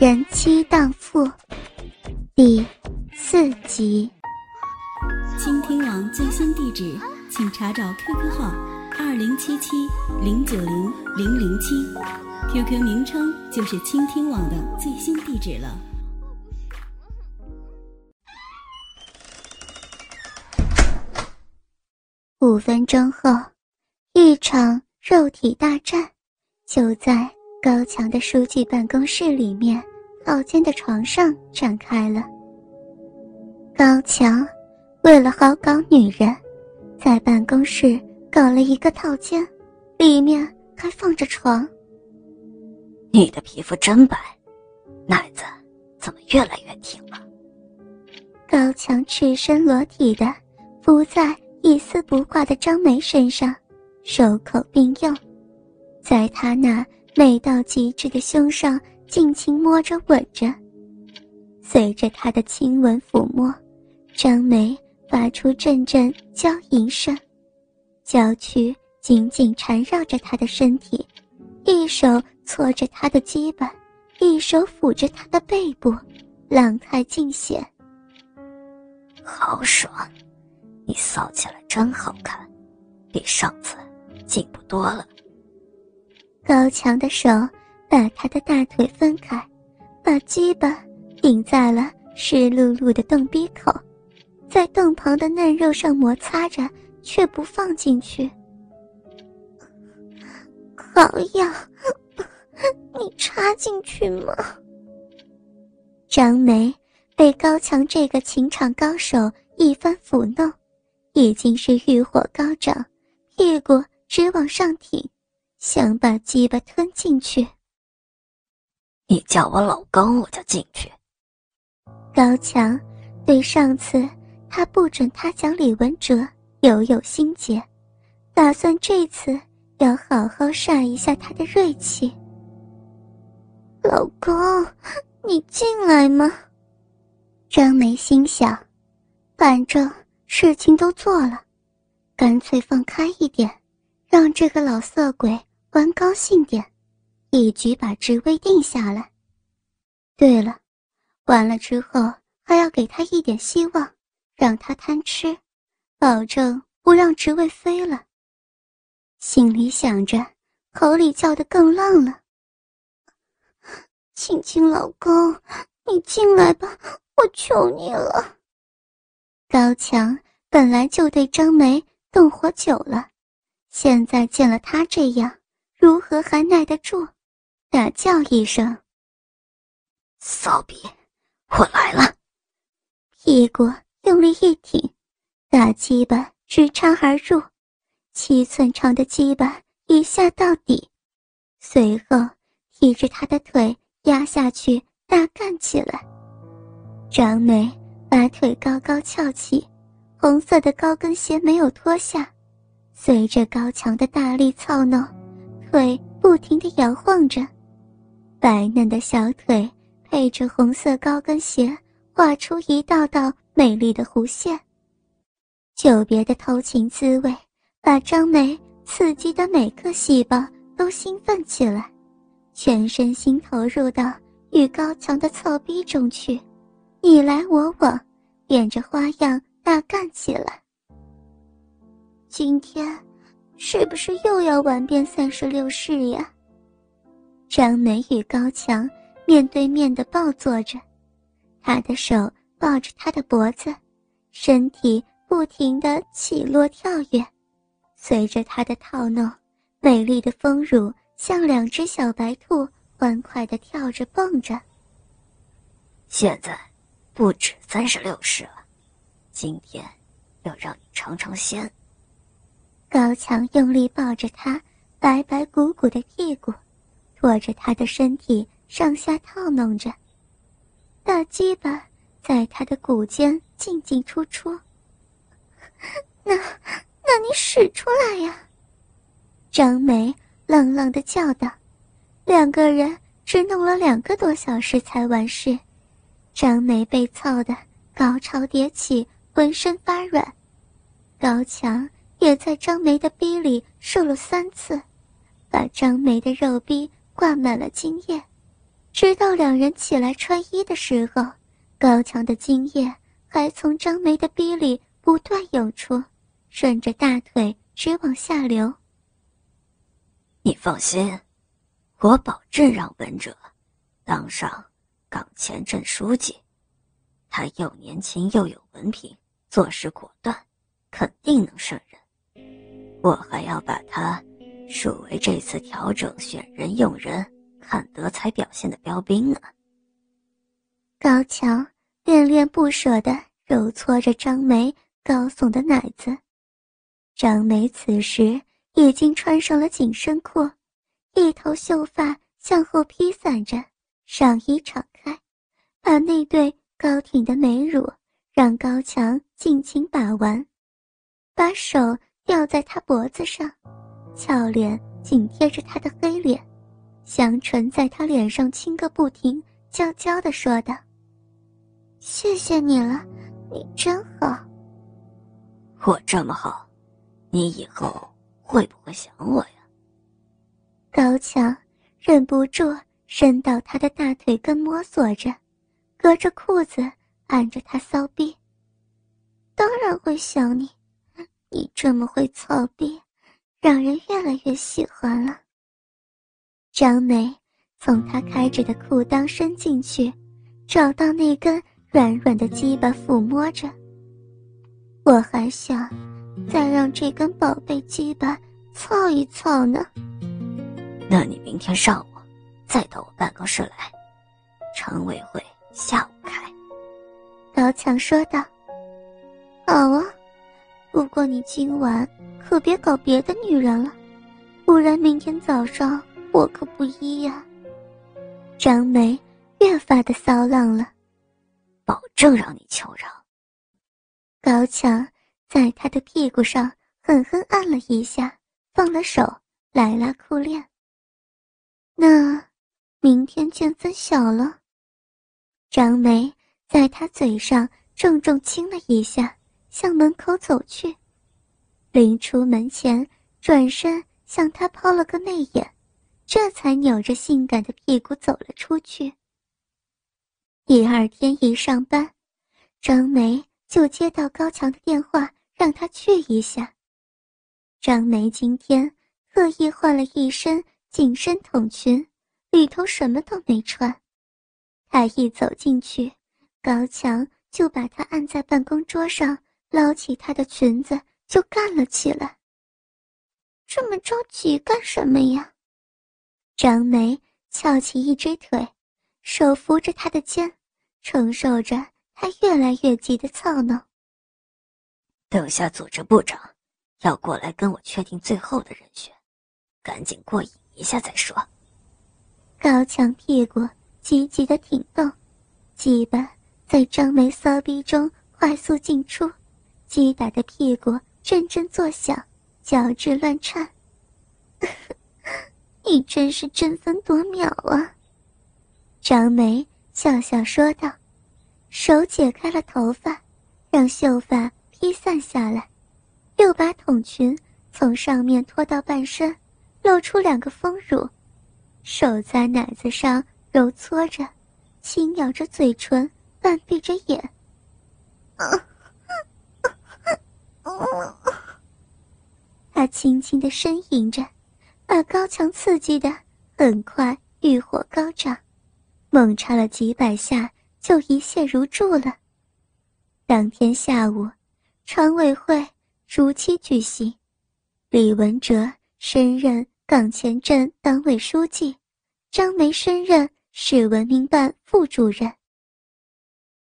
人妻荡妇第四集。倾听网最新地址，请查找 QQ 号二零七七零九零零零七，QQ 名称就是倾听网的最新地址了。五分钟后，一场肉体大战就在。高强的书记办公室里面，套间的床上展开了。高强为了好搞女人，在办公室搞了一个套间，里面还放着床。你的皮肤真白，奶子怎么越来越挺了？高强赤身裸体的伏在一丝不挂的张梅身上，手口并用，在他那。美到极致的胸上，尽情摸着吻着。随着他的亲吻抚摸，张梅发出阵阵娇吟声，娇躯紧紧缠绕着他的身体，一手搓着他的肩膀，一手抚着他的背部，浪态尽显。好爽，你骚起来真好看，比上次进步多了。高强的手把他的大腿分开，把鸡巴顶在了湿漉漉的洞鼻口，在洞旁的嫩肉上摩擦着，却不放进去。好痒，你插进去吗？张梅被高强这个情场高手一番抚弄，已经是欲火高涨，屁股直往上挺。想把鸡巴吞进去。你叫我老公，我就进去。高强对上次他不准他讲李文哲犹有心结，打算这次要好好晒一下他的锐气。老公，你进来吗？张梅心想，反正事情都做了，干脆放开一点，让这个老色鬼。玩高兴点，一举把职位定下来。对了，完了之后还要给他一点希望，让他贪吃，保证不让职位飞了。心里想着，口里叫的更浪了。亲亲老公，你进来吧，我求你了。高强本来就对张梅动火久了，现在见了他这样。如何还耐得住？大叫一声：“骚逼，我来了！”屁股用力一挺，大鸡巴直插而入，七寸长的鸡巴一下到底，随后提着他的腿压下去，大干起来。张梅把腿高高翘起，红色的高跟鞋没有脱下，随着高强的大力操弄。腿不停地摇晃着，白嫩的小腿配着红色高跟鞋，画出一道道美丽的弧线。久别的偷情滋味，把张梅刺激的每个细胞都兴奋起来，全身心投入到与高强的操逼中去，你来我往，变着花样大干起来。今天。是不是又要玩遍三十六式呀？张梅与高强面对面的抱坐着，他的手抱着他的脖子，身体不停的起落跳跃，随着他的套弄，美丽的丰乳像两只小白兔，欢快的跳着蹦着。现在，不止三十六式了，今天要让你尝尝鲜。高强用力抱着她白白鼓鼓的屁股，拖着她的身体上下套弄着，大鸡巴在他的骨间进进出出。那，那你使出来呀！张梅冷冷的叫道。两个人只弄了两个多小时才完事，张梅被操得高潮迭起，浑身发软。高强。也在张梅的逼里受了三次，把张梅的肉逼挂满了精液。直到两人起来穿衣的时候，高强的精液还从张梅的逼里不断涌出，顺着大腿直往下流。你放心，我保证让文哲当上岗前镇书记。他又年轻又有文凭，做事果断，肯定能胜任。我还要把他树为这次调整选人用人、看德才表现的标兵呢。高强恋恋不舍地揉搓着张梅高耸的奶子。张梅此时已经穿上了紧身裤，一头秀发向后披散着，上衣敞开，把那对高挺的美乳让高强尽情把玩，把手。吊在他脖子上，俏脸紧贴着他的黑脸，香唇在他脸上亲个不停，娇娇的说道：“谢谢你了，你真好。我这么好，你以后会不会想我呀？”高强忍不住伸到他的大腿根摸索着，隔着裤子按着他骚逼。当然会想你。你这么会操逼，让人越来越喜欢了。张梅从他开着的裤裆伸进去，找到那根软软的鸡巴抚摸着。我还想再让这根宝贝鸡巴操一操呢。那你明天上午再到我办公室来，常委会下午开。高强说道：“好啊。”不过你今晚可别搞别的女人了，不然明天早上我可不依呀。张梅越发的骚浪了，保证让你求饶。高强在他的屁股上狠狠按了一下，放了手，来拉裤链。那明天见分晓了。张梅在他嘴上重重亲了一下。向门口走去，临出门前转身向他抛了个媚眼，这才扭着性感的屁股走了出去。第二天一上班，张梅就接到高强的电话，让他去一下。张梅今天特意换了一身紧身筒裙，里头什么都没穿。她一走进去，高强就把她按在办公桌上。捞起她的裙子就干了起来。这么着急干什么呀？张梅翘起一只腿，手扶着他的肩，承受着他越来越急的操闹。等下组织部长要过来跟我确定最后的人选，赶紧过瘾一下再说。高强屁股急急的挺动，鸡巴在张梅骚逼中快速进出。击打的屁股阵阵作响，脚趾乱颤。你真是争分夺秒啊！张梅笑笑说道，手解开了头发，让秀发披散下来，又把筒裙从上面拖到半身，露出两个丰乳，手在奶子上揉搓着，轻咬着嘴唇，半闭着眼。他轻轻的呻吟着，把高强刺激的很快欲火高涨，猛插了几百下就一泻如注了。当天下午，常委会如期举行，李文哲升任岗前镇党委书记，张梅升任市文明办副主任。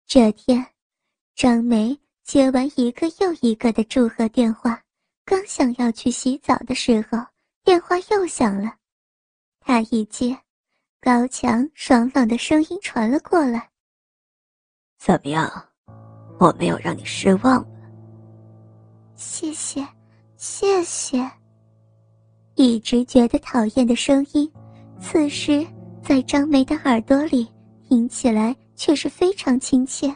这天，张梅。接完一个又一个的祝贺电话，刚想要去洗澡的时候，电话又响了。他一接，高强爽朗的声音传了过来：“怎么样？我没有让你失望吧？”“谢谢，谢谢。”一直觉得讨厌的声音，此时在张梅的耳朵里听起来却是非常亲切。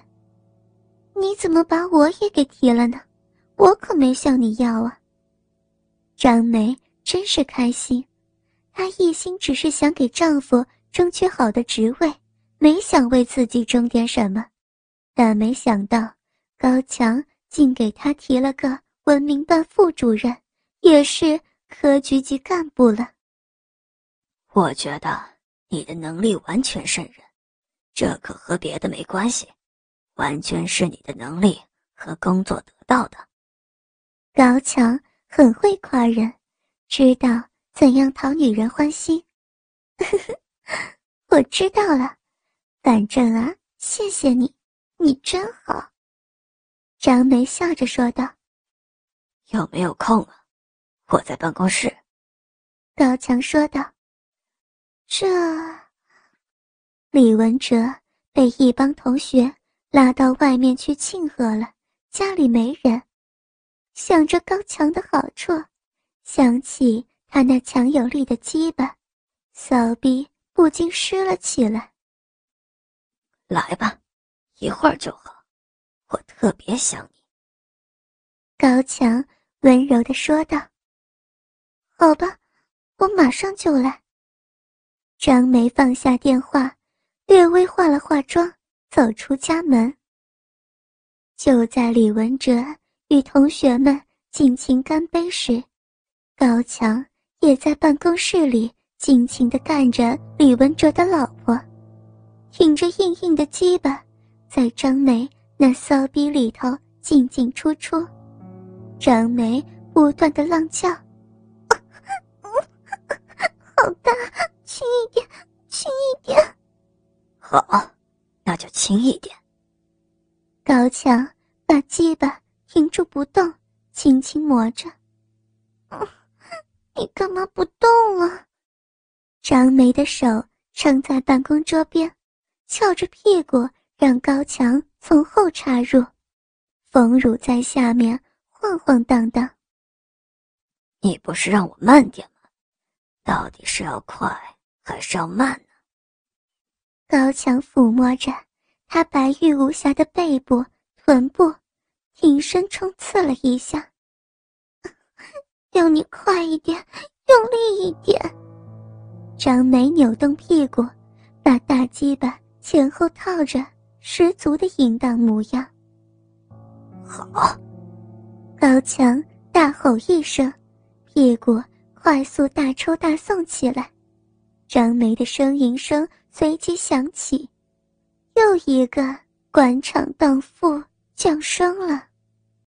你怎么把我也给提了呢？我可没向你要啊。张梅真是开心，她一心只是想给丈夫争取好的职位，没想为自己争点什么，但没想到高强竟给她提了个文明办副主任，也是科局级干部了。我觉得你的能力完全胜任，这可和别的没关系，完全是你的能力和工作得到的。高强很会夸人，知道怎样讨女人欢心。我知道了，反正啊，谢谢你，你真好。张梅笑着说道：“有没有空啊？我在办公室。”高强说道：“这……”李文哲被一帮同学拉到外面去庆贺了，家里没人。想着高强的好处，想起他那强有力的鸡巴，骚逼不禁湿了起来。来吧，一会儿就好，我特别想你。高强温柔的说道：“好吧，我马上就来。”张梅放下电话，略微化了化妆，走出家门。就在李文哲。与同学们尽情干杯时，高强也在办公室里尽情地干着李文哲的老婆，挺着硬硬的鸡巴，在张梅那骚逼里头进进出出。张梅不断的浪叫：“好大，轻一点，轻一点。”“好，那就轻一点。”高强把鸡巴。停住不动，轻轻磨着。你干嘛不动啊？张梅的手撑在办公桌边，翘着屁股让高强从后插入，冯乳在下面晃晃荡荡。你不是让我慢点吗？到底是要快还是要慢呢？高强抚摸着她白玉无瑕的背部、臀部。挺身冲刺了一下，要你快一点，用力一点。张梅扭动屁股，把大鸡巴前后套着，十足的淫荡模样。好，高强大吼一声，屁股快速大抽大送起来。张梅的呻吟声随即响起，又一个官场荡妇降生了。